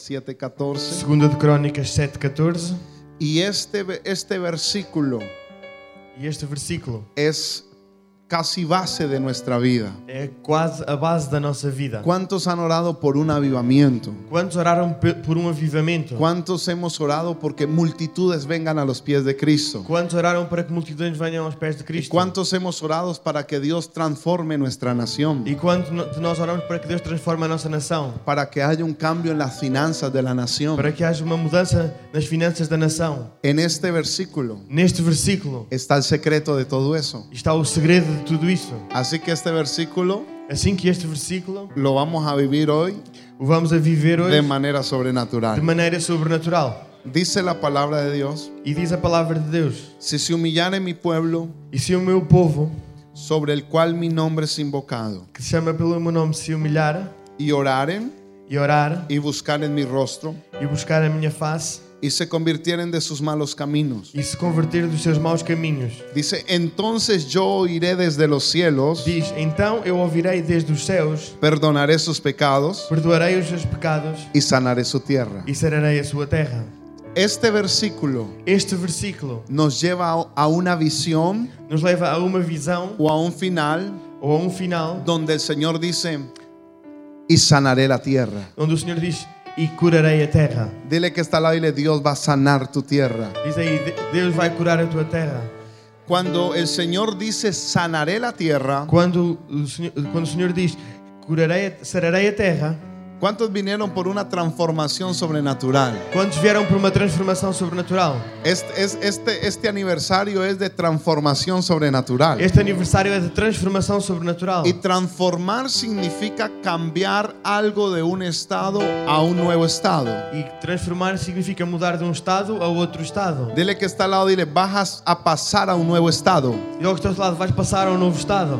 Crónicas 7:14. Segunda de Crónicas 7:14. Y este, este versículo E este versículo es casi base de nuestra vida. é quase a base da nossa vida. ¿Cuántos han orado por un avivamiento? Quantos oraram pe- por um avivamento? ¿Cuántos hemos orado porque multitudes vengan a los pies de Cristo? Quantos oraram para que multidões venham aos pés de ¿Y Cristo? cuántos hemos orado para que Dios transforme nuestra nación? E quanto no- de nós oramos para que Deus transforme a nossa nação? Para que haya un cambio en las finanzas de la nación. Para que haja uma mudança nas finanças da nação? En este versículo Neste versículo está el secreto de todo eso. está o segredo de tudo isso. Así que este versículo Assim que este versículo lo vamos a vivir hoy o vamos a viver de hoje de sobrenatural. maneira sobrenatural. Dice la palabra de Dios, E diz a palavra de Deus: si se humillare mi pueblo, E se o meu povo, sobre el cual mi nombre es invocado, que se chama pelo meu nome, se humilhar y oraren e orar y buscaren mi rostro, e buscar a minha face y se convirtieren de sus malos caminos. e se converter dos seus maus caminhos, Dice, entonces yo oiré desde los cielos, diz: Então eu ouvirei desde os céus, perdonaré sus pecados perdoarei os seus pecados y sanaré su tierra. e sararei a sua terra. Este versículo Este versículo nos lleva a- una visión nos leva a uma visão o a un final ou a um final donde el Señor dice, y sanaré la tierra. onde o Senhor diz: E curarei a terra. Dile que está al lado y dile, Dios va a sanar tu tierra. Diz aí: "De- Deus vai curar a tua terra. Cuando el Señor dice, sanaré la tierra, Quando o Senhor, quando o Senhor diz: Curarei, a- sararei a terra. ¿Cuántos vinieron por una transformación sobrenatural? Quantos vieram por uma transformação sobrenatural? Este, es- este, este aniversario es de transformación sobrenatural. Este aniversário é de transformação sobrenatural. Y transformar significa cambiar algo de un estado a un nuevo estado. E transformar significa mudar de um estado a outro estado. Dile que está al lado, dile, vas a pasar a un nuevo estado. E ao que está teu lado, vais passar a um novo estado.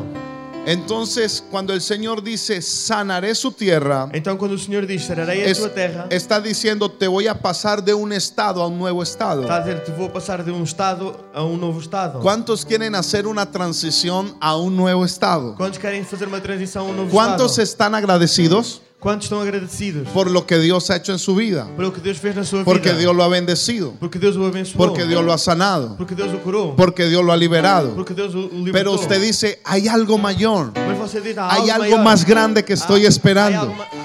Entonces, cuando el Señor dice, sanaré su tierra, Então, quando o Senhor diz sararei a es- tua terra, está diciendo, te voy a pasar de un estado a un nuevo estado. está a dizer te vou passar de um estado a um novo estado. ¿Cuántos quieren hacer una transición a un nuevo estado? Quantos querem fazer uma transição a um novo ¿Cuántos estado? están agradecidos Quantos estão agradecidos por lo que Dios ha hecho en su vida? pelo que Deus fez na sua Porque vida? Dios lo ha bendecido, Porque Deus o abençoou. porque Dios lo ha sanado, Porque Deus o curou. porque Dios lo ha liberado. Porque Deus o libertou. Pero usted dice, hay algo mayor, hay algo algo más grande que estoy Há esperando. algo mais grande.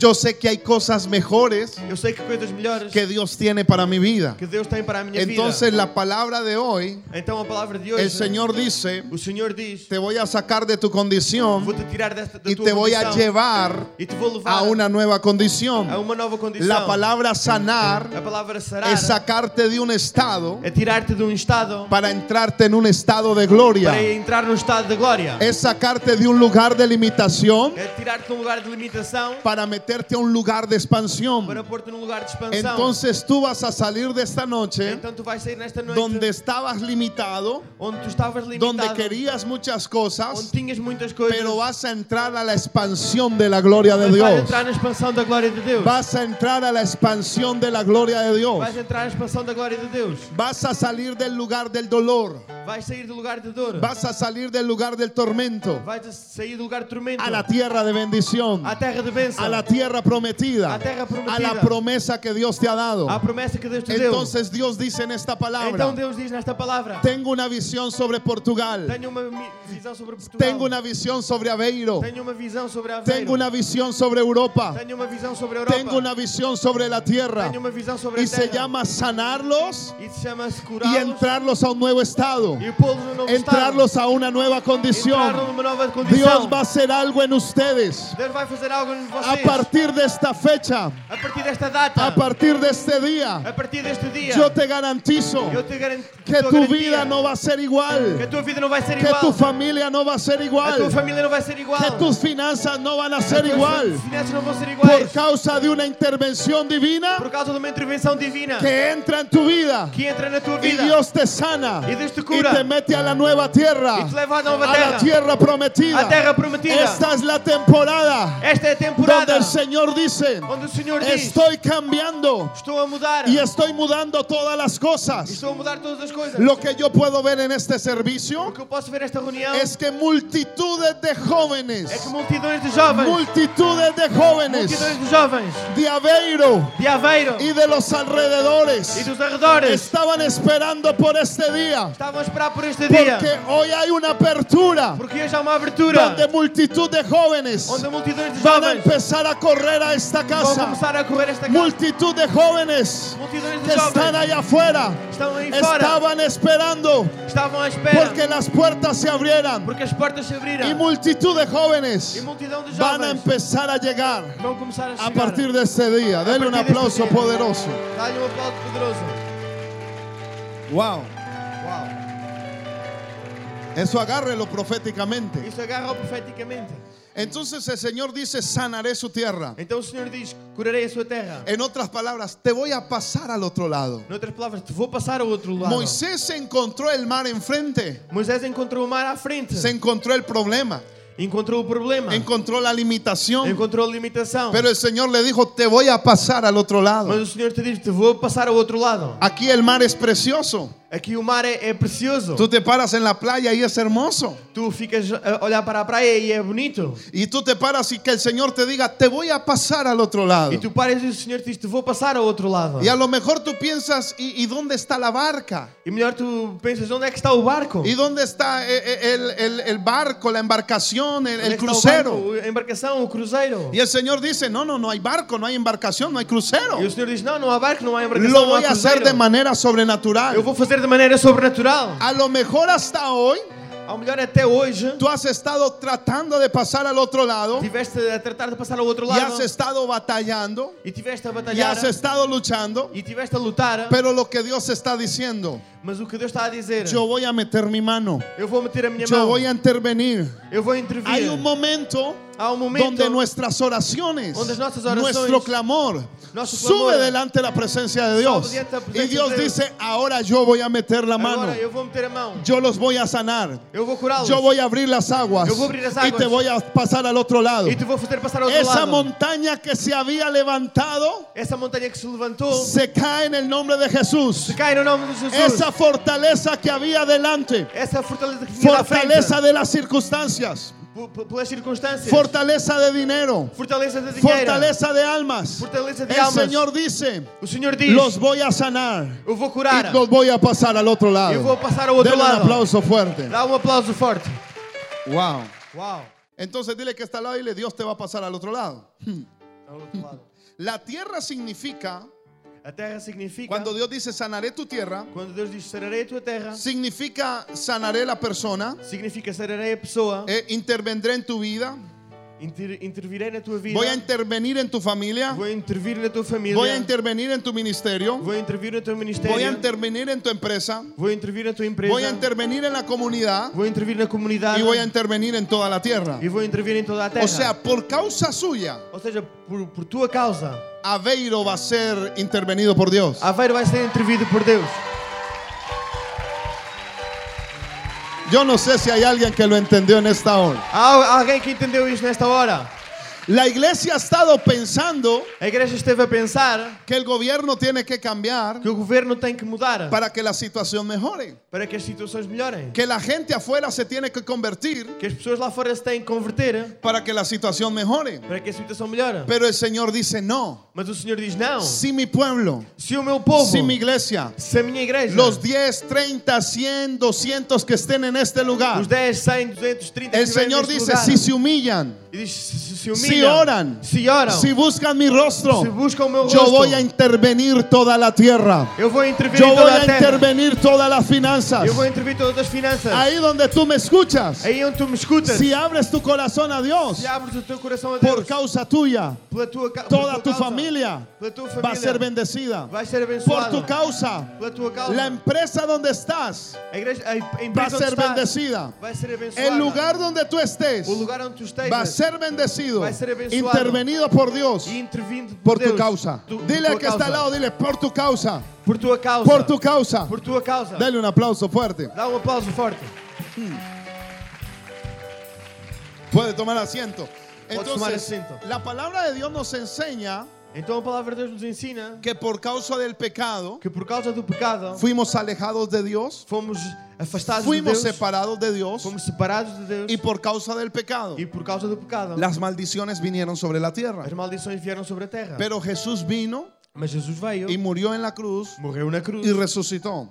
Yo sé que hay cosas mejores Eu sei que coisas melhores que Dios tiene para mi vida. que Deus tem para a minha Entonces vida. la palabra de hoy, Então a palavra de hoje, el Señor dice, o Senhor diz, te voy a sacar de tu condición vou-te tirar desta da y tua te voy a condição llevar e te vou levar a una nueva a condición. uma nova condição. La palabra sanar palavra sarar es sacarte de un estado é tirar-te de um estado para entrarte en un estado de gloria. para entrar no estado de glória. Es sacarte de un lugar de limitación É tirar-te de um lugar de limitação para meterte a un lugar de expansión. Entonces tú vas a salir de esta noche donde estabas limitado, donde querías muchas cosas, pero vas a entrar a la expansión de la gloria de Dios. Vas a entrar a la expansión de la gloria de Dios. Vas a salir del lugar del dolor. Vas a salir del lugar del tormento a la tierra de bendición, a la tierra prometida, A terra prometida. a la promesa que Dios te ha dado. que te. Entonces Dios dice en esta Então palabra, Deus diz nesta palavra: tengo una visión sobre Portugal, Tenho uma mi- visão sobre Portugal. tengo una visión sobre Aveiro, Tenho uma visão sobre a tengo una visión sobre Europa, Tenho uma visão sobre a Europa. tengo una visión sobre la tierra Tenho uma visão sobre y a se terra. llama sanarlos se y entrarlos a un nuevo estado, entrarlos a una nueva condición. Dios va a hacer algo en ustedes Deus vai fazer algo em a. partir de esta fecha, a partir desta data. a partir de este día. a partir deste dia. Yo te garantizo eu te garanto que tu vida no va a ser que a igual, tua vida não vai ser que igual. tu familia no va a ser a tua igual, família não vai ser igual. que tus finanzas no van a ser igual finanças não vão ser iguais. por causa de una intervención divina Por causa de uma intervenção divina que entra en tu vida que entra tua y vida Dios te sana e Deus te y cura te mete a la nueva tierra, e te leva à nova a la terra. tierra prometida. A terra prometida. Esta es la temporada Esta é a donde temporada el Señor dice, estoy cambiando y estoy mudando todas las cosas. Lo que yo puedo ver en este servicio es que multitudes de jóvenes, multitudes de jóvenes de Aveiro y de los alrededores arredores estaban esperando por este día. este. Porque hoy hay una apertura Porque hoje há uma abertura donde multitud de jóvenes van a empezar a correr a esta casa. começar a correr esta casa. Multitud de jóvenes que de están allá afuera estaban esperando porque las puertas se abrieran porque se y multitud de jóvenes van a empezar a llegar a partir de este día. Denle un este aplauso poderoso. Dá-lhe um aplauso poderoso. Wow. Eso agárrelo proféticamente. Isso agarra profeticamente. Entonces el Señor dice, sanaré su tierra. Então o Senhor diz: curarei a sua terra. En otras palabras, te voy a pasar al otro lado. Noutras palavras, te vou passar ao outro lado. Moisés encontró el mar enfrente, Moisés encontrou o mar à frente. se encontró el problema, Encontrou o problema. encontró la limitación, Encontrou a limitação. pero el Señor le dijo, te voy a pasar al otro Mas lado. o Senhor te diz: te vou passar ao outro lado. Aquí el mar es precioso. Aqui o mar é, é precioso. Tú te paras en la playa y es hermoso. Tu ficas a olhar para a praia e é bonito. Y tú te paras y que el Señor te diga, te voy a pasar al otro lado. E tu paras e o Senhor te diz: te vou passar ao outro lado. Y a lo mejor tú piensas, ¿y, y dónde está la barca? E melhor tu pensas: onde é que está o barco? ¿Y dónde está eh, eh, el, el- el barco, la embarcación, el, é que crucero? A embarcação, o cruzeiro. Y el Señor dice, no, no, no hay barco, no hay embarcación, no hay crucero. E o Senhor diz: não, não há barco, não há embarcação, Lo voy a hacer de manera Eu sobrenatural. vou fazer de maneira sobrenatural. A lo mejor hasta hoy Ao melhor até hoje, tú has estado tratando de pasar al otro lado tiveste a tratar de passar ao outro y lado has estado batallando e tiveste a y batalhar has estado luchando, e tiveste a lutar, pero lo que Dios está diciendo, mas o que Deus está a dizer, yo voy a meter mi mano, eu vou meter a minha yo mão, voy a intervenir. eu vou intervir. Hay un momento Há um momento donde nuestras oraciones, nuestro clamor, sube delante de la presencia de Dios. Y Dios de dice, ahora yo voy a meter la mano, agora eu vou meter a mão, yo los voy a sanar, eu vou curá-los yo voy a abrir las aguas Yo voy a abrir las y aguas. te voy a pasar al otro lado. e te vou fazer passar ao outro Esa lado. montaña que se había levantado Essa montanha que se levantou se cae en el nombre de Jesús. se cai no nome de Jesus. Esa fortaleza que había delante, Essa fortaleza que frente, fortaleza de las circunstancias, pelas circunstâncias, fortaleza de dinero, fortaleza de dinheiro, fortaleza de almas. fortaleza de El almas. Señor dice, O Senhor diz: los voy a sanar Eu vou y curar, los voy a pasar al otro lado. eu vou passar ao outro Denle un lado. aplauso fuerte. Dá um aplauso forte. Wow. Uau! Entonces dile que está al lado y le Dios te va a pasar al otro lado. Ao outro lado. La tierra significa, A terra significa cuando Dios dice sanaré tu tierra, quando Deus diz sararei a tua terra, significa sanaré la persona, significa sararei a pessoa, eh, intervendré en tu vida, inter, intervirei na tua vida, voy a intervenir en tu familia, vou intervir na tua família, voy a intervenir en tu ministerio, vou intervir no teu ministério, voy a intervenir en tu empresa, vou intervir na tua empresa, voy a intervenir en la comunidad vou intervir na comunidade y voy a intervenir en toda la tierra. e vou intervir em toda a terra. O sea, por causa suya, Ou seja, por, por tua causa, Aveiro va a ser intervenido por Dios. Aveiro vai ser intervido por Deus. Yo no sé si hay alguien que lo entendió en esta hora. Há alguém que entendeu isto nesta hora? La iglesia ha estado pensando A igreja esteve a pensar que el gobierno tiene que cambiar que o governo tem que mudar para que la situación mejore, para que as situações melhorem. que la gente afuera se tiene que convertir Que as pessoas lá fora se têm que converter para que la situación mejore. para que a situação melhore. Pero el Señor dice, no, Mas o Senhor diz: não. si mi pueblo, Se o meu povo, si mi iglesia, se a minha igreja, los 10, 30, 100, 200 que estén en este lugar, os 10, 100, 230 el que estiverem Señor dice, lugar, si se humillan, e diz, se, se, se si oran, oram, si buscan mi rostro, yo voy a intervenir toda la tierra. eu vou intervir Yo voy a terra. intervenir todas las finanzas. Eu vou intervir todas as finanças. Ahí donde tú me escuchas, Aí onde tu me escutas, si abres tu corazón a Dios, abres a por causa tuya, pela tua, toda tua tu causa, familia pela tua va a ser bendecida. vai ser Por tu causa, pela tua causa, la empresa donde estás a, igreja, a, a va a ser estás bendecida. vai ser abençoada. El lugar donde tú estés o lugar onde tu estejas va a ser bendecido, vai ser abençoado. intervenido por Dios, e intervindo por tu Deus, causa. tu- Dile al que está al lado, dile, por tu causa, por tua causa, por tu causa. por tua causa. Dale un aplauso fuerte. Dá um aplauso forte. Puede tomar asiento. Pode tomar Entonces, assento. la palabra de Dios nos enseña Então a palavra de Deus nos ensina que por causa del pecado que por causa do pecado fuimos alejados de Dios, fomos afastados de fuimos Deus, separados de Dios fomos separados de Deus y por causa del pecado por causa do pecado las maldiciones vinieron sobre la tierra. sobre. Pero Jesús vino Mas Jesus veio, y murió en la cruz morreu na cruz y resucitó.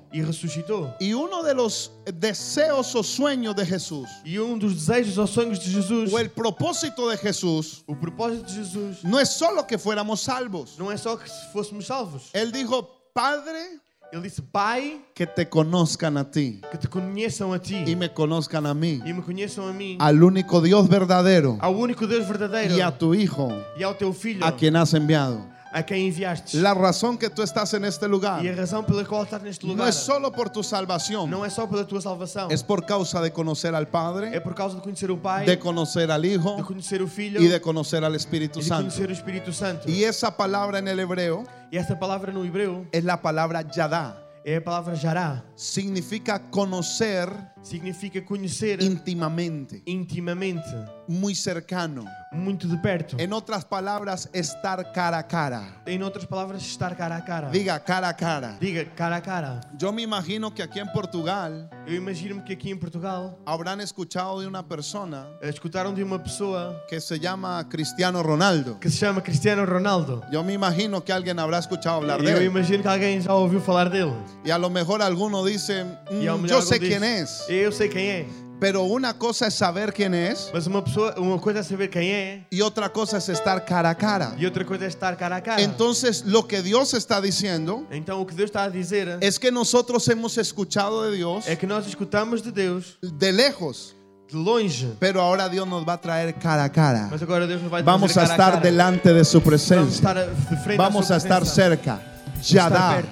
Y uno de los deseos o sueños de Jesús, de o el propósito de Jesús, o propósito de Jesus, no es solo que fuéramos salvos. não é só que fôssemos salvos. Él dijo, Padre, Ele disse: Pai, que te conozcan a ti. Que te conheçam a y ti me conozcan a mí, e me conheçam a mim, al único Dios verdadero. Ao único Deus verdadeiro y a tu Hijo, e ao teu Filho, a quien has enviado. A quem enviaste. La razón que tú estás en este lugar E a razão pela qual estás neste no lugar es solo por tu salvación, não é só pela tua salvação, es por causa de conocer al é Padre, por causa de conhecer o Pai, de conocer al de Hijo conhecer o Filho y de conocer al Espíritu e de Santo. conhecer o Espírito Santo. Y esa palabra en el hebreo E esta palavra no hebreu es la palabra yadá. é a palavra jará. Significa conocer Significa conhecer íntimamente, intimamente, muy cercano. muito de perto. En otras palabras, estar cara a cara. Em outras palavras, estar cara a cara. Diga cara a cara. Diga cara a cara. Yo me imagino que aquí en Portugal Eu imagino-me que aqui em Portugal habrán escuchado de una persona escutaram de uma pessoa que se llama Cristiano Ronaldo. que se chama Cristiano Ronaldo. Yo me imagino que alguien habrá escuchado hablar de Eu él. imagino que alguém já ouviu falar dele. Y a lo mejor alguno dice, "Mm, yo sé diz, quién es. Eu sei quem é. Pero una cosa es saber quién es Mas uma pessoa, uma coisa é saber quem é y otra cosa es estar cara a cara. e outra coisa é estar cara a cara. Entonces, lo que Dios está diciendo Então o que Deus está a dizer es que nosotros hemos escuchado de Dios é que nós escutamos de Deus de lejos, de longe. pero ahora Dios nos va a traer cara a cara. Mas agora Deus nos vai Vamos a cara estar cara. delante de su Vamos presencia. estar a- frente Vamos a estar cerca. Yadá.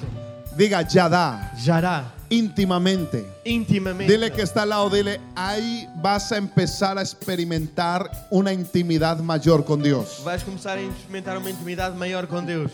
Diga Yadá. Jará, Íntimamente. intimamente. Dile que está al lado, dile, ahí vas a empezar a experimentar una intimidad mayor con Dios. Vais começar a experimentar uma intimidade maior com Deus.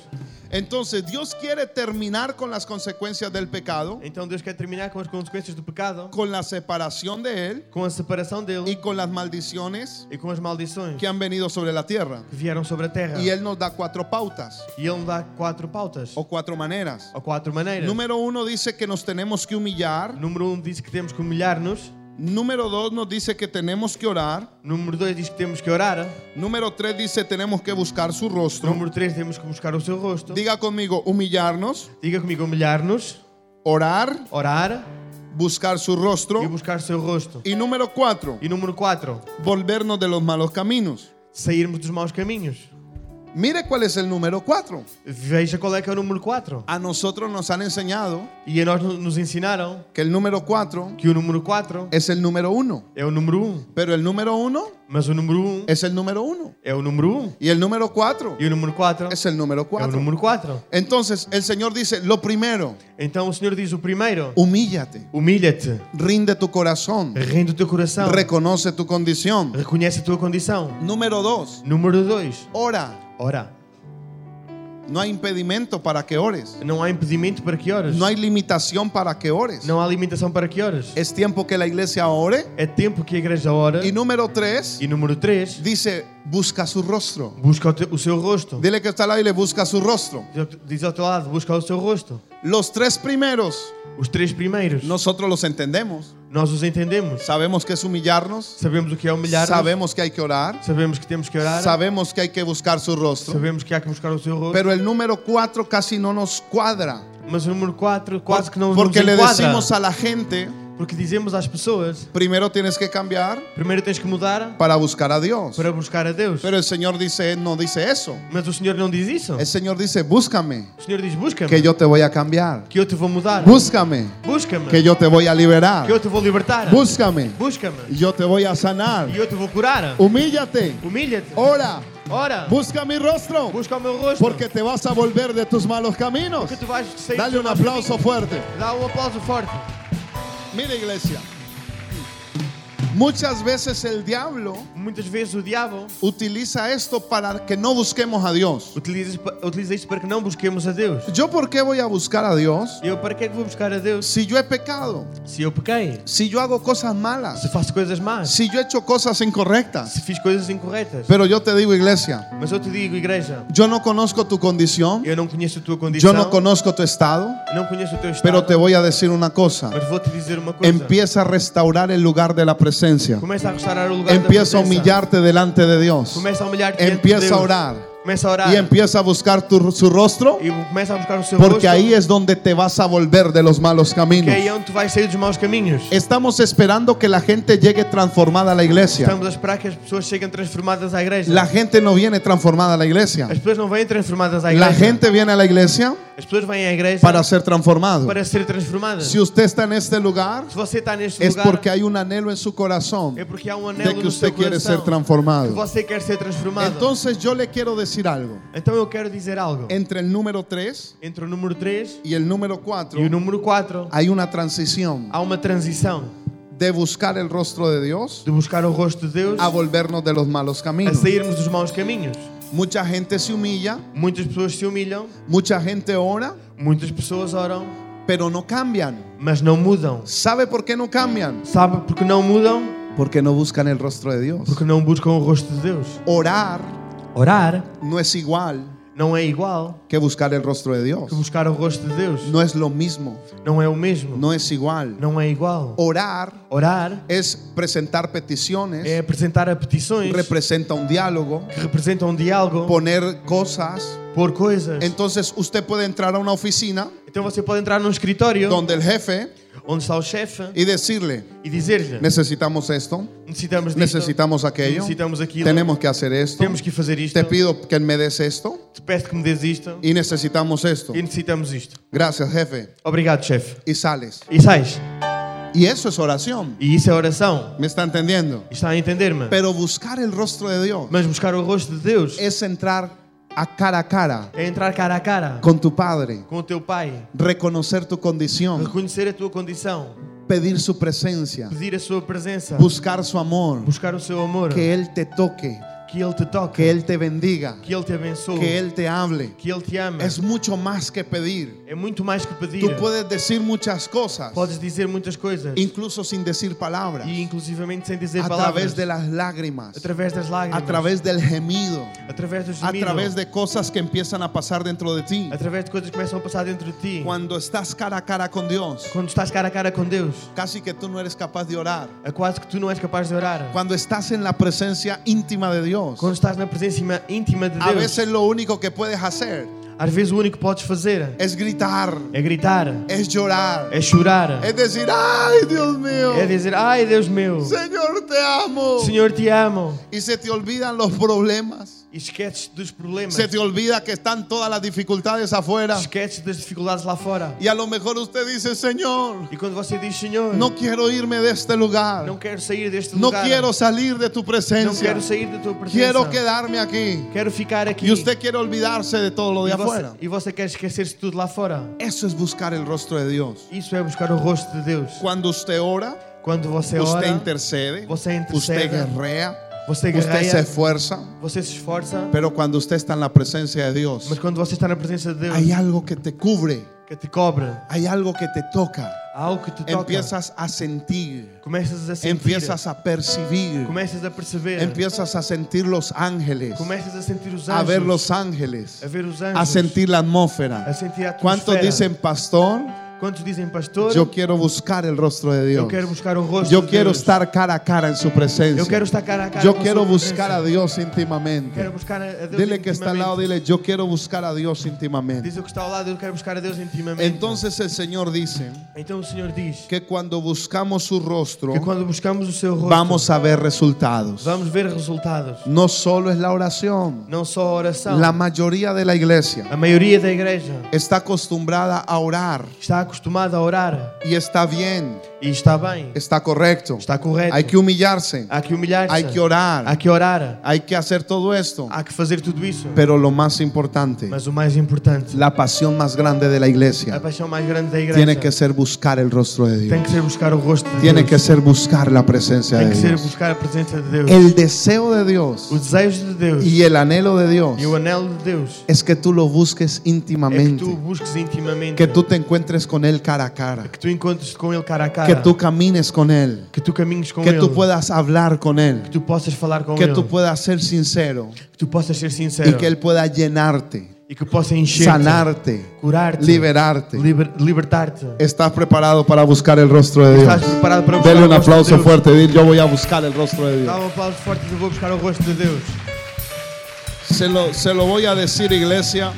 Entonces, Dios quiere terminar con las consecuencias del pecado, Então Deus quer terminar com as consequências do pecado, con la separación de Él com a separação dele y con las maldiciones e com as maldições que han venido sobre la tierra. que vieram sobre a terra. Y Él nos da cuatro pautas E ele dá quatro pautas, o cuatro maneras. ou quatro maneiras. Número uno dice que nos tenemos que humillar. Número um diz que temos que humilhar-nos. Número dos nos dice que tenemos que orar. Número dois diz que temos que orar. Número tres dice tenemos que buscar su rostro. Número três temos que buscar o seu rosto. Diga conmigo, humillarnos, Diga comigo, humilhar-nos, orar, orar buscar su rostro. e buscar seu rosto. Y número cuatro, E número quatro, volvernos de los malos caminos. sairmos dos maus caminhos. Mire cuál es el número cuatro. Veja qual é que é o número 4. A nosotros nos han enseñado E a nós no- nos ensinaram que el número cuatro que o número 4 es el número uno. é o número 1. Pero el número uno Mas o número 1 es el número uno. é o número 1. Y el número cuatro E o número 4 es el número é o cuatro. número 4. Entonces el Señor dice, lo primero, Então o Senhor diz o primeiro: humíllate, humilha-te, rinde tu corazón, rende o teu coração, reconoce tu condición. reconhece a tua condição. Número dos, Número 2, ora. Ora. No hay impedimento para que ores. Não há impedimento para que ores. No hay limitación para que ores. Não há limitação para que ores. Es tiempo que la iglesia ore. É tempo que a igreja ora. Y número tres, E número 3, dice, busca su rostro. busca o, seu rosto. Dile que está lado y le busca su rostro. Diz ao teu lado, busca o seu rosto. Los tres primeros, Os três primeiros, nosotros los entendemos. Nós os entendemos. Sabemos que es humillarnos. Sabemos o que é humilhar Sabemos que hay que orar. Sabemos que temos que orar. Sabemos que hay que buscar su rostro. Sabemos que há que buscar o seu rosto. Pero el número cuatro casi no nos cuadra. Mas o número 4 quase que não Porque nos le enquadra. decimos a la gente, Porque dizemos às pessoas, primero tienes que cambiar primeiro tens que mudar para buscar a Dios. para buscar a Deus. Pero el Señor dice, no dice eso. Mas o Senhor não diz isso. El Señor dice, búscame, O Senhor diz, busca-me, que yo te voy a cambiar. que eu te vou mudar. Búscame, Busca-me, que yo te voy a liberar. que eu te vou libertar. Búscame, Busca-me, y yo te voy a sanar. e eu te vou curar. Humíllate, Humilha-te. ora, Ora, busca mi rostro, busca o meu rosto. porque te vas a volver de tus malos caminos. Porque tu vais sair Dale un aplauso fuerte. Dá um aplauso forte. Mira iglesia, Muchas veces el diablo Muitas vezes o diabo utiliza esto para que no busquemos a Dios. utiliza, utiliza isto para que não busquemos a Deus. ¿Yo por qué voy a buscar a Dios Eu para que é que vou buscar a Deus si yo he pecado? se eu pequei? Si yo hago cosas malas? Se faço coisas más? Si yo he hecho cosas incorrectas? Se fiz coisas incorretas? Pero yo te digo, iglesia, Mas eu te digo, igreja, yo no conozco tu condición, eu não conheço tua yo condição, no conozco tu estado, não conheço teu estado, pero te voy a decir una cosa. mas vou-te dizer uma coisa. Empieza a restaurar el lugar de la presencia. Começa a restaurar o lugar Empieza a humillarte delante de Dios. Empieza a orar Começa a orar. y empieza a buscar tu- su rostro, porque ahí es donde te vas a volver de los malos caminos. Estamos esperando que la gente llegue transformada a la iglesia. La gente no viene transformada a la iglesia. La gente viene a la iglesia pessoas vêm à igreja para ser transformado. para ser transformadas. Está en este lugar, Se você está neste es lugar, porque corazón é porque há um de anelo que usted seu coração ser transformado. que você quer ser transformado. Entonces yo le quiero decir algo. então eu quero dizer algo. Entre el número 3 Entre o número 3 y el número 4 e o número 4 hay una transición há uma transição de buscar el rostro de Dios de buscar o de a volvernos de los malos a caminos. dos. Mucha gente se humilla, Muitas pessoas se humilham, mucha gente ora, muitas pessoas oram, pero no cambian. mas não mudam. ¿Sabe por qué no cambian? Sabe porque não mudam? Porque no buscan el rostro de Dios. Porque não buscam o rosto de Deus. Orar Orar no es igual não é igual que buscar el rostro de Dios. que buscar o rosto de Deus. No es lo mismo, Não é o mesmo. no es igual. Não é igual. Orar Orar es presentar peticiones, é apresentar a petições representa un diálogo, que representam um diálogo, poner cosas. Por coisas. Entonces usted puede entrar a una oficina Então você pode entrar num escritório donde el jefe onde está o chefe y decirle, e dizer-lhe: necesitamos esto, necessitamos disto, necesitamos aquello, necessitamos aquilo, tenemos que hacer esto, temos que fazer isto, te pido que me des esto te peço que me des isto y necesitamos esto. e necessitamos isto. Gracias, jefe. Obrigado, chefe. Y sales. E sais. Y eso es oración. E isso é oração. ¿Me está entendiendo? Está a entender-me? Pero buscar el rostro de Dios Mas buscar o rosto de Deus es entrar a cara a cara entrar cara a cara con tu Padre, com teu Pai, reconocer tu condición, reconhecer a tua condição, pedir su presencia, pedir a sua presença, buscar su amor, buscar o seu amor, que Él te toque, que Ele te toque, que Él te bendiga, que Ele te abençoe, que Él te hable. que Ele te ama. Es mucho más que pedir. É muito mais que pedir. Tú puedes decir muchas cosas, Podes dizer muitas coisas incluso sin decir palabras, e inclusivamente sem dizer a palavras. través de las lágrimas, através das lágrimas, a través del gemido, através do a gemido, través de cosas que empiezan a pasar dentro de ti. através de coisas que começam a passar dentro de ti. Cuando estás cara a cara con Dios, Quando estás cara a cara com Deus, casi que tú no eres capaz de orar. é quase que tu não és capaz de orar. Cuando estás en la presencia íntima de Dios, Quando estás na presença íntima de a Deus, veces lo único que puedes hacer às vezes o único que podes fazer es gritar, é gritar, es llorar, é chorar, es decir, ay Dios mío, é dizer: Ai Deus meu, Señor te amo. Senhor te amo. Y se te olvidan los problemas. E esqueces dos problemas, Se te olvida que están todas las dificultades afuera. esqueces das dificuldades lá fora. Y a lo mejor usted dice, Señor, E quando você diz: Senhor, no quiero irme de este lugar. não quero sair deste No lugar, quiero salir de tu presencia. quero sair da tua presença, Quiero quedarme aquí. quero ficar aqui. Y usted quiere olvidarse de todo lo de e, você, afuera. e você quer esquecer-se de tudo lá fora. Eso es buscar el rostro de Dios. Isso é buscar o rosto de Deus. Cuando usted ora, Quando você usted ora, intercede, você intercede, usted guerrea, você usted se esfuerza. você se esforça, Pero cuando usted está en la presencia de Dios, mas quando você está na presença de Deus, hay algo que te cubre, que te cobre, hay algo que te toca. algo que te toca, Empiezas a sentir, começas a sentir, empiezas a percibir, começas a perceber, empiezas a sentir los ángeles, começas a sentir os anjos, a ver los ángeles, a ver os anjos, a sentir la a atmósfera. sentir a ¿Cuántos atmosfera. dicen, pastor? Quantos dizem, pastor, Yo quiero buscar el rostro de Dios. buscar Yo de quiero estar cara a cara en su presencia. quero estar cara a cara Yo quiero buscar a. Dios íntimamente. Buscar a Dile que está al lado, dile, yo quiero buscar a Dios íntimamente. Diz o que está ao lado, eu quero buscar a Deus intimamente. Entonces el Señor dice que cuando buscamos su rostro, que buscamos vamos a ver resultados. vamos ver resultados. No solo es la oración. La mayoría de la iglesia está acostumbrada a orar, está acostumado a orar. Y está bien, E está bem. está correcto. Está correto. Hay que humillarse, Há que humilhar-se. hay que orar, Há que orar. hay que hacer todo esto. Há que fazer tudo isso. Pero lo más importante, Mas o mais importante, la pasión más grande de la iglesia, paixão mais grande da igreja tiene que ser buscar el rostro de Dios. que ser buscar o rosto de Tiene Deus. que ser buscar la presencia de que ser Dios. buscar a presença de Deus. El deseo de Dios O desejo de Deus y el anhelo de Dios e o anelo de Deus es que tú lo busques é que tu íntimamente, busques intimamente, que tú te encuentres con Él cara a cara, que tu encontres com Ele cara a cara, que tú camines con Él, que tu caminhes com que Ele, tú puedas hablar con Él, que tu possas falar com que Ele, tú puedas ser sincero que tu possas ser sincero y que Él pueda llenarte, e que possa encher sanarte, curar-te, liberarte. liber- libertar-te. ¿Estás preparado para buscar el rostro de Dios? Preparado para Dele un aplauso fuerte. Dile, yo voy a buscar el rostro de Dios. um aplauso forte e eu vou buscar o rosto de Deus. Se lo, se lo voy a decir, iglesia.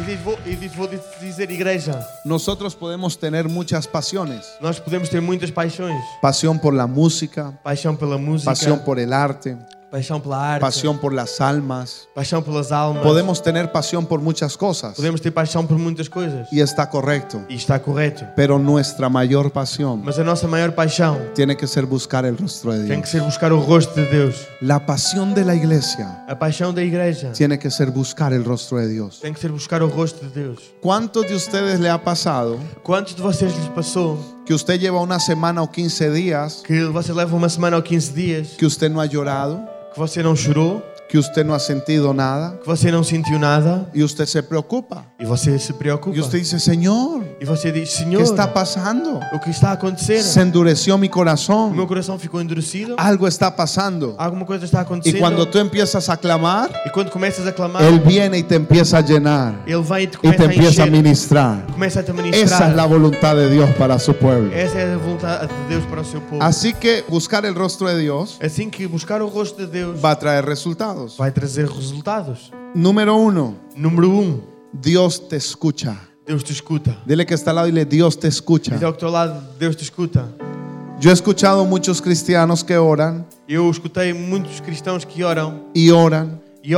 E diz, vou, e diz, vou dizer, igreja, Nosotros podemos tener muchas pasiones. nós podemos ter muitas paixões. Pasión por la música, Paixão pela música, pasión por el arte, paixão pela arte, pasión por las almas. paixão pelas almas. Podemos tener pasión por muchas cosas. Podemos ter paixão por muitas coisas. Y está correcto. E está correto. Pero nuestra mayor pasión Mas a nossa maior paixão tiene que ser buscar el rostro de tem que Dios. ser buscar o rosto de Deus. La pasión de la iglesia A paixão da igreja tiene que ser buscar el rostro de Dios. tem que ser buscar o rosto de Deus. ¿Cuántos de ustedes le ha pasado Quantos de vocês lhes passou que usted lleva una semana o 15 días que você leva uma semana ou 15 dias que usted no ha llorado, que você não chorou, que usted no ha sentido nada que você não sentiu nada y usted se preocupa? e você se preocupa? Y usted dice, Señor, E você diz: ¿qué Senhor, está pasando? o que está a acontecer? Se endureció mi O meu corazón. coração ficou endurecido. Algo está pasando. Alguma coisa está Y acontecendo. cuando tú empiezas a clamar, E quando começas a clamar, Él viene y te empieza a llenar Ele vem e te y começa te a empieza a encher. ministrar. Começa a te Esa ministrar. es la voluntad de Dios para su pueblo. Essa é a vontade de Deus para o seu povo. Así que buscar el rostro de Dios Assim que buscar o rosto de Deus va a traer resultados. vai trazer resultados. Número uno, Número um, Dios te escucha. Deus te escuta. Dile que está al lado y dile, Dios te escucha. Ao que teu lado, Deus te escuta. Yo he escuchado muchos cristianos que oran Eu escutei muitos cristãos que oram y oran e y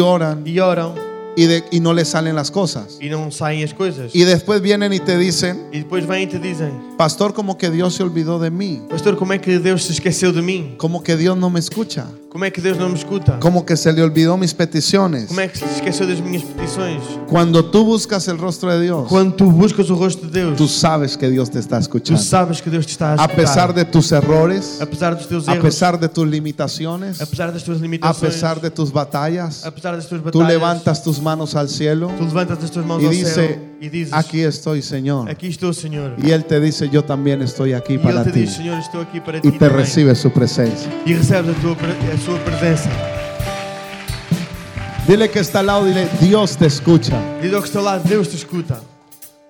oran e oram y, de- y no les salen las cosas. e não saem as coisas. Y después vienen y te dicen, E depois vêm e te dizem: pastor, como que Dios se olvidó de mí, Pastor, como é que Deus se esqueceu de mim? como que Dios no me escucha, Como é que Deus não me escuta? como que se le olvidó mis peticiones. Como é que se esqueceu das minhas petições? Cuando tú buscas el rostro de Dios, Quando tu buscas o rosto de Deus, tú sabes que Dios te está tu escuchando. sabes que Deus te está a A escutar. pesar de tus errores, apesar dos teus a erros, pesar de tus limitaciones, apesar das tuas a limitações, pesar de tus batallas, apesar das tuas tú batalhas, levantas tus manos al cielo tu levantas as tuas mãos y ao dice, e dizes: aquí estoy, Señor. Aqui estou, Senhor. Y Él te dice, yo también estoy aquí E para Ele te ti. diz: Senhor, estou aqui para ti. Y te também. recibe su presencia. E recebes a, tua, pre- a sua presença. Dile que está al lado, dile, Dios te escucha. Ao que está ao lado: Deus te escuta.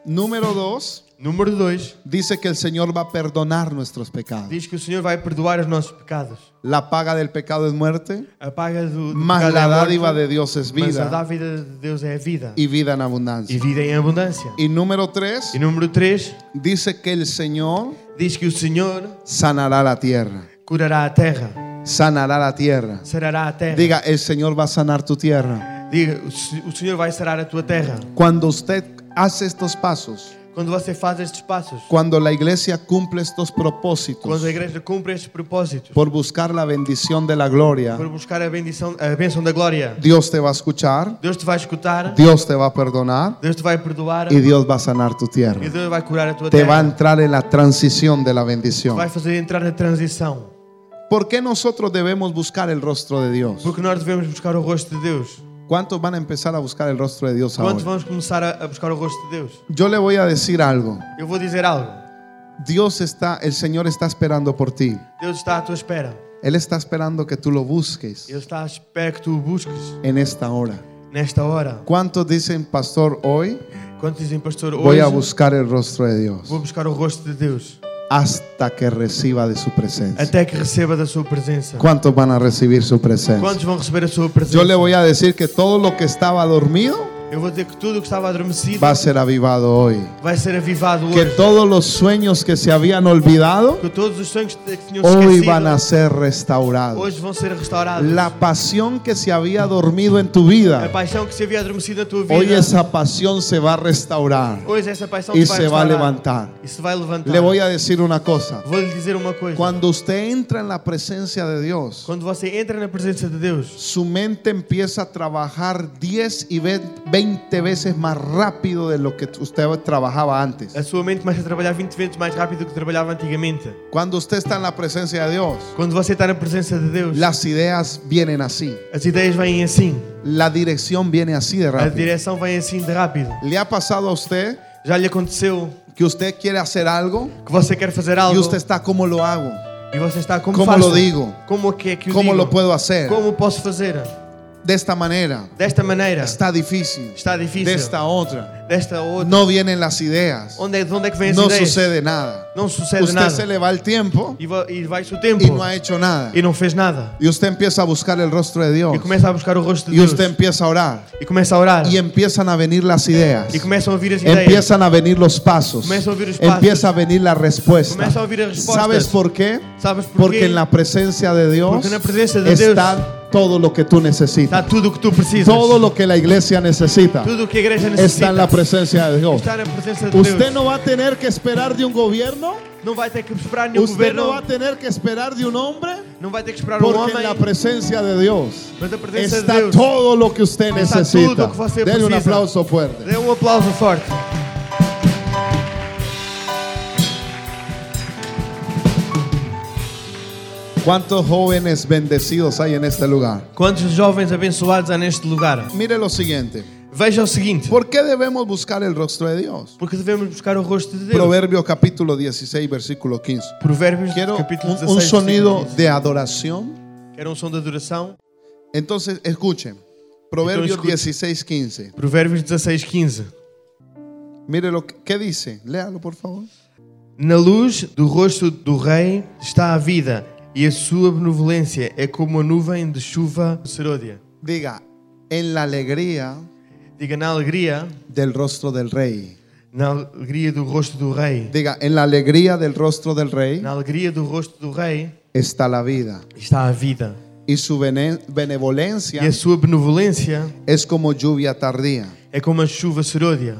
Número dos, Número 2, dice que el Señor va a perdonar nuestros pecados. diz que o Senhor vai perdoar os nossos pecados. La paga del pecado es muerte, A paga do, do mas la dádiva de Dios es mas a vida dávida de Deus é vida. y vida en abundancia. vida em abundância. Y número tres, E número 3, dice que el Señor diz que o Senhor sanará la tierra. curará a terra, Sanará la tierra. sarará a terra. Diga, el Señor va a sanar tu tierra. Diga, o Se- o Senhor vai sarar a tua terra. Cuando usted hace estos pasos, Quando você faz estes passos, cuando la iglesia cumple estos quando propósitos a igreja cumpre estes propósitos, por buscar la bendición de la gloria, por buscar a bendição, a bênção da glória, Dios te va a escuchar, Deus te vai escutar, Dios te va a perdonar Deus te vai perdoar y Dios va a sanar tu e tierra. Deus vai curar a tua Te va a terra. entrar en la transición de la bendición. Vai fazer entrar na transição. ¿Por qué nosotros debemos buscar el rostro de Dios? Porque nós devemos buscar o rosto de Deus. ¿Cuántos van a empezar a buscar el rostro de Dios Quantos ahora? vamos começar a, a buscar o rosto de Deus? Yo le voy a decir algo. Eu vou dizer algo. Dios está, el Señor está esperando por ti. Deus está à tua espera. Él está esperando que tú lo busques Ele está à espera que tu o busques en esta hora. nesta hora. ¿Cuántos dicen, pastor, hoy Quantos dizem, pastor, voy hoje a buscar el rostro de Dios vou buscar o rosto de Deus hasta que reciba de su presencia? até que receba da sua presença? ¿Cuántos van a recibir su presencia? Vão receber a sua presença? Yo le voy a decir que todo lo que estaba dormido, Eu vou dizer que tudo que estava adormecido va a ser avivado hoy. vai ser avivado Que hoje. todos los sueños que se habían olvidado Que todos os sonhos que tinham hoy van a ser restaurados. hoje vão ser restaurados. La pasión que se había dormido en tu A vida, paixão que se havia adormecido na tua vida, hoy esa pasión se va a restaurar hoje essa paixão y se se va a levantar. e se vai levantar. Le voy a decir una cosa. Vou-lhe dizer uma coisa. Cuando usted entra en la presencia de Dios, Quando você entra na presença de Deus, su mente empieza a trabajar 10 y 20 veces más rápido de lo que usted trabajaba antes. a sua mente começa a trabalhar 20 vezes mais rápido do que trabalhava antigamente. Cuando usted está en la presencia de Dios, Quando você está na presença de Deus, las ideas vienen así. as ideias vêm assim, La dirección viene así de a rápido. direção vem assim de rápido. ¿Le ha pasado a usted Já lhe aconteceu que usted quiere hacer algo que você quer fazer y algo usted está como lo hago? e você está como ¿Cómo faço? lo digo? Como que que ¿Cómo digo? lo puedo hacer? Como posso fazer? De esta manera. Desta maneira. Está difícil. Está difícil. De esta otra. Desta outra. No vienen las ideas. De onde é que as No ideias? sucede nada. Não sucede Usted nada. se le va el tiempo E, va, e vai-se o tempo y no ha hecho nada. e não fez nada. Y usted empieza a buscar el rostro de Dios. E começa a buscar o rosto de Y Deus. usted empieza a orar. E começa a orar. Y empiezan a venir las ideas. E começam a ouvir as ideias. Empiezan a venir los pasos. Comienza a oír los pasos. Empieza a venir la respuesta. Começa a ouvir as respostas. ¿Sabes por qué? Sabes porquê? Porque en la presencia de Dios Porque na presença de está todo lo que tú Está necesitas. tudo que precisas. Todo lo que la iglesia necesita Tudo que está en la presencia de Dios. Está de Usted no va a tener que esperar de un gobierno. Que esperar Usted no va a tener que esperar de un hombre. Que esperar Porque en la presencia de Dios está de todo lo que usted Está necesita. tudo o que você Denle un aplauso fuerte. Dê um aplauso forte. ¿Cuántos jóvenes bendecidos hay en este lugar? Quantos jovens abençoados há neste lugar? Mire lo siguiente. Veja o seguinte. ¿Por qué debemos buscar el rostro de Dios? Porque devemos buscar o rosto de Deus. Proverbio capítulo 16, versículo 15. Provérbios Quiero capítulo un, 16. un sonido versículo 15. de adoración. Quero um som de adoração. Entonces, escuchen. Proverbios escuche. 16, 15. Provérbios 16, 15. Mire lo que ¿qué dice. Léalo, por favor. Na luz do rosto do rei está a vida, e a sua benevolência é como a nuvem de chuva serôdia. Diga, en la alegría Diga na alegria, del rostro del rey. na alegria do rosto do rei. Diga, en la alegría del rostro del rey Na alegria do rosto do rei está la vida. está a vida. Y su bene- E a sua benevolência es como lluvia tardía. é como a chuva serôdia.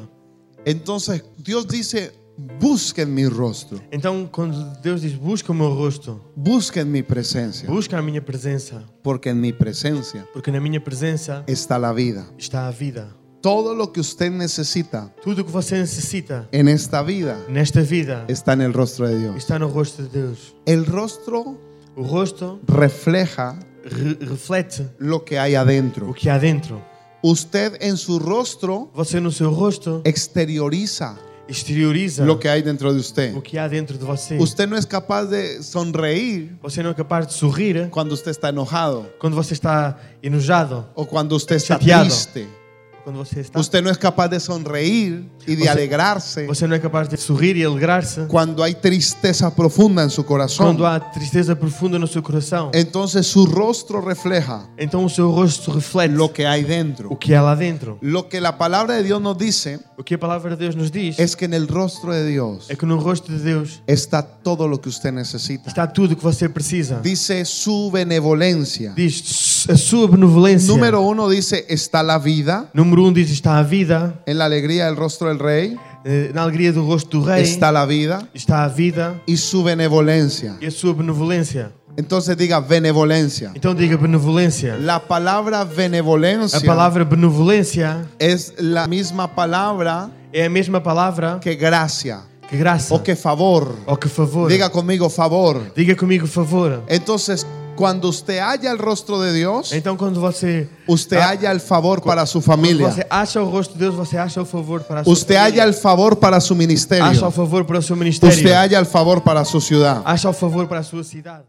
Entonces, Dios dice, busquen mi rostro, Então, quando Deus diz busca o meu rosto, busquen mi presencia, busca a minha presença, porque en mi presencia porque na minha presença está la vida. está a vida. Todo lo que usted necesita Tudo o que você necessita en esta vida nesta vida está en el rostro de Dios. está no rosto de Deus. El rostro O rosto refleja re- reflete lo que hay o adentro. que há dentro. Usted en su rostro Você no seu rosto exterioriza exterioriza lo que hay dentro de usted. o que há dentro de você. Usted no es capaz de sonreír Você não é capaz de sorrir cuando usted está enojado quando você está enojado, o cuando usted está Chateado. triste. Quando você está. Usted no es capaz de sonreír y de Você- alegrarse Você não é capaz de sorrir e alegrar-se cuando hay tristeza profunda en su corazón. quando há tristeza profunda no seu coração. Entonces su rostro refleja Então o seu rosto reflete lo que hay o dentro. que há lá dentro. Lo que la palabra de Dios nos dice O que a palavra de Deus nos diz es que en el rostro de Dios é que no rosto de Deus está todo lo que usted necesita. está tudo o que você precisa. Dice su benevolencia. Diz a sua benevolência. Número uno dice está la vida. Número um diz está a vida. En la alegría del rostro del rey Eh, Na alegria do rosto do rei está la vida está a vida y su benevolencia. e a sua benevolência. Entonces diga benevolencia. Então diga benevolência. La palabra A benevolencia palavra benevolência es la misma palabra é a mesma palavra que gracia que graça o que favor. ou que favor. Diga conmigo favor. Diga comigo favor. Entonces, cuando usted halla el rostro de Dios, Então quando você usted halla el favor para su familia. você acha o rosto de Deus, você acha o favor para sua Usted halla el favor para su Acha o ministerio. favor para o seu ministério. Usted halla el favor para su ciudad. Acha o favor para sua cidade.